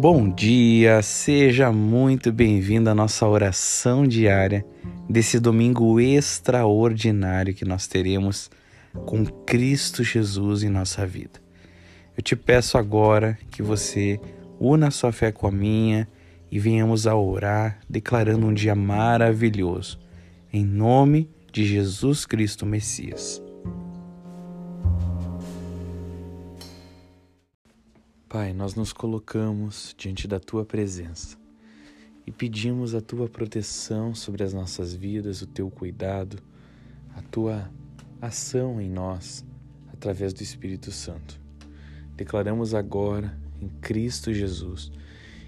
Bom dia, seja muito bem-vindo à nossa oração diária desse domingo extraordinário que nós teremos com Cristo Jesus em nossa vida. Eu te peço agora que você una sua fé com a minha e venhamos a orar declarando um dia maravilhoso, em nome de Jesus Cristo Messias. Pai, nós nos colocamos diante da tua presença e pedimos a tua proteção sobre as nossas vidas, o teu cuidado, a tua ação em nós através do Espírito Santo. Declaramos agora, em Cristo Jesus,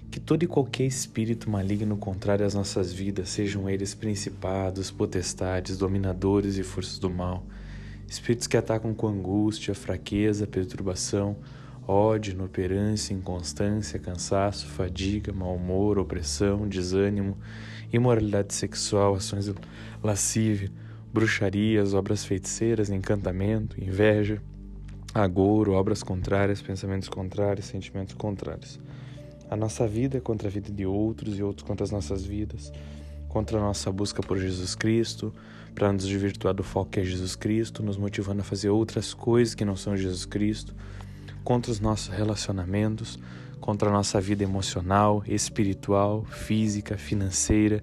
que todo e qualquer espírito maligno contrário às nossas vidas, sejam eles principados, potestades, dominadores e forças do mal, espíritos que atacam com angústia, fraqueza, perturbação, ódio, inoperância, inconstância, cansaço, fadiga, mau humor, opressão, desânimo, imoralidade sexual, ações lascívia, bruxarias, obras feiticeiras, encantamento, inveja, agouro, obras contrárias, pensamentos contrários, sentimentos contrários. A nossa vida é contra a vida de outros e outros contra as nossas vidas, contra a nossa busca por Jesus Cristo, para nos desvirtuar do foco que é Jesus Cristo, nos motivando a fazer outras coisas que não são Jesus Cristo contra os nossos relacionamentos, contra a nossa vida emocional, espiritual, física, financeira,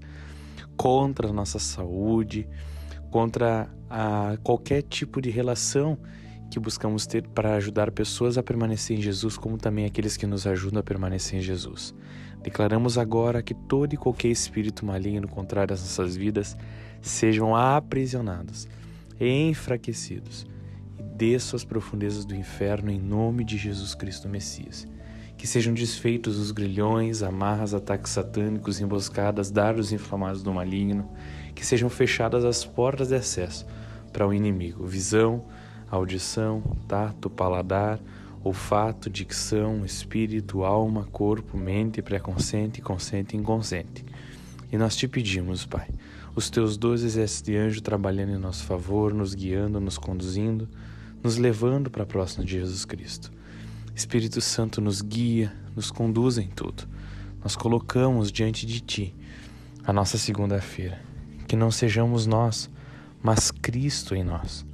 contra a nossa saúde, contra a qualquer tipo de relação que buscamos ter para ajudar pessoas a permanecer em Jesus, como também aqueles que nos ajudam a permanecer em Jesus. Declaramos agora que todo e qualquer espírito maligno contrário às nossas vidas sejam aprisionados enfraquecidos desça às profundezas do inferno em nome de Jesus Cristo Messias. Que sejam desfeitos os grilhões, amarras, ataques satânicos, emboscadas, dardos inflamados do maligno, que sejam fechadas as portas de acesso para o inimigo, visão, audição, tato, paladar, olfato, dicção, espírito, alma, corpo, mente, pré-consciente, consciente e inconsciente. E nós te pedimos, Pai, os teus doze exércitos de anjo trabalhando em nosso favor, nos guiando, nos conduzindo, nos levando para próximo de Jesus Cristo. Espírito Santo nos guia, nos conduz em tudo. Nós colocamos diante de Ti a nossa segunda-feira. Que não sejamos nós, mas Cristo em nós.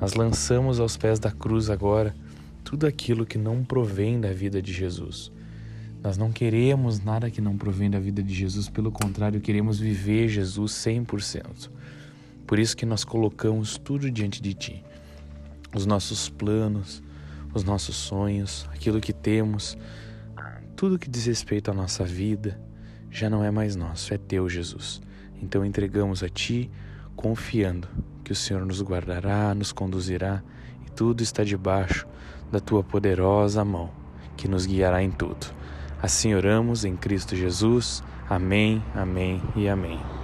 Nós lançamos aos pés da cruz agora tudo aquilo que não provém da vida de Jesus. Nós não queremos nada que não provém da vida de Jesus, pelo contrário, queremos viver Jesus 100%. Por isso que nós colocamos tudo diante de Ti os nossos planos, os nossos sonhos, aquilo que temos, tudo que diz respeito à nossa vida, já não é mais nosso, é teu, Jesus. Então entregamos a Ti, confiando que o Senhor nos guardará, nos conduzirá e tudo está debaixo da Tua poderosa mão, que nos guiará em tudo. Assim oramos em Cristo Jesus. Amém, amém e amém.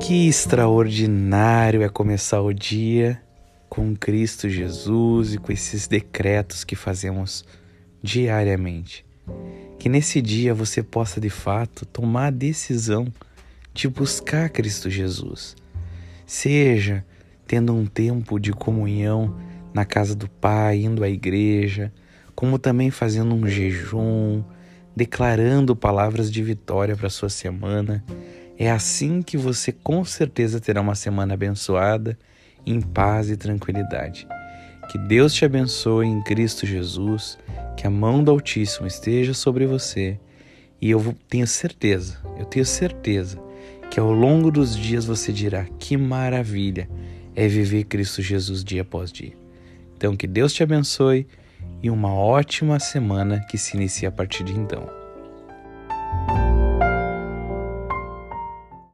Que extraordinário é começar o dia com Cristo Jesus e com esses decretos que fazemos diariamente. Que nesse dia você possa de fato tomar a decisão de buscar Cristo Jesus. Seja tendo um tempo de comunhão na casa do Pai, indo à igreja, como também fazendo um jejum, declarando palavras de vitória para a sua semana é assim que você com certeza terá uma semana abençoada, em paz e tranquilidade. Que Deus te abençoe em Cristo Jesus, que a mão do Altíssimo esteja sobre você e eu tenho certeza, eu tenho certeza que ao longo dos dias você dirá: que maravilha é viver Cristo Jesus dia após dia. Então, que Deus te abençoe e uma ótima semana que se inicia a partir de então.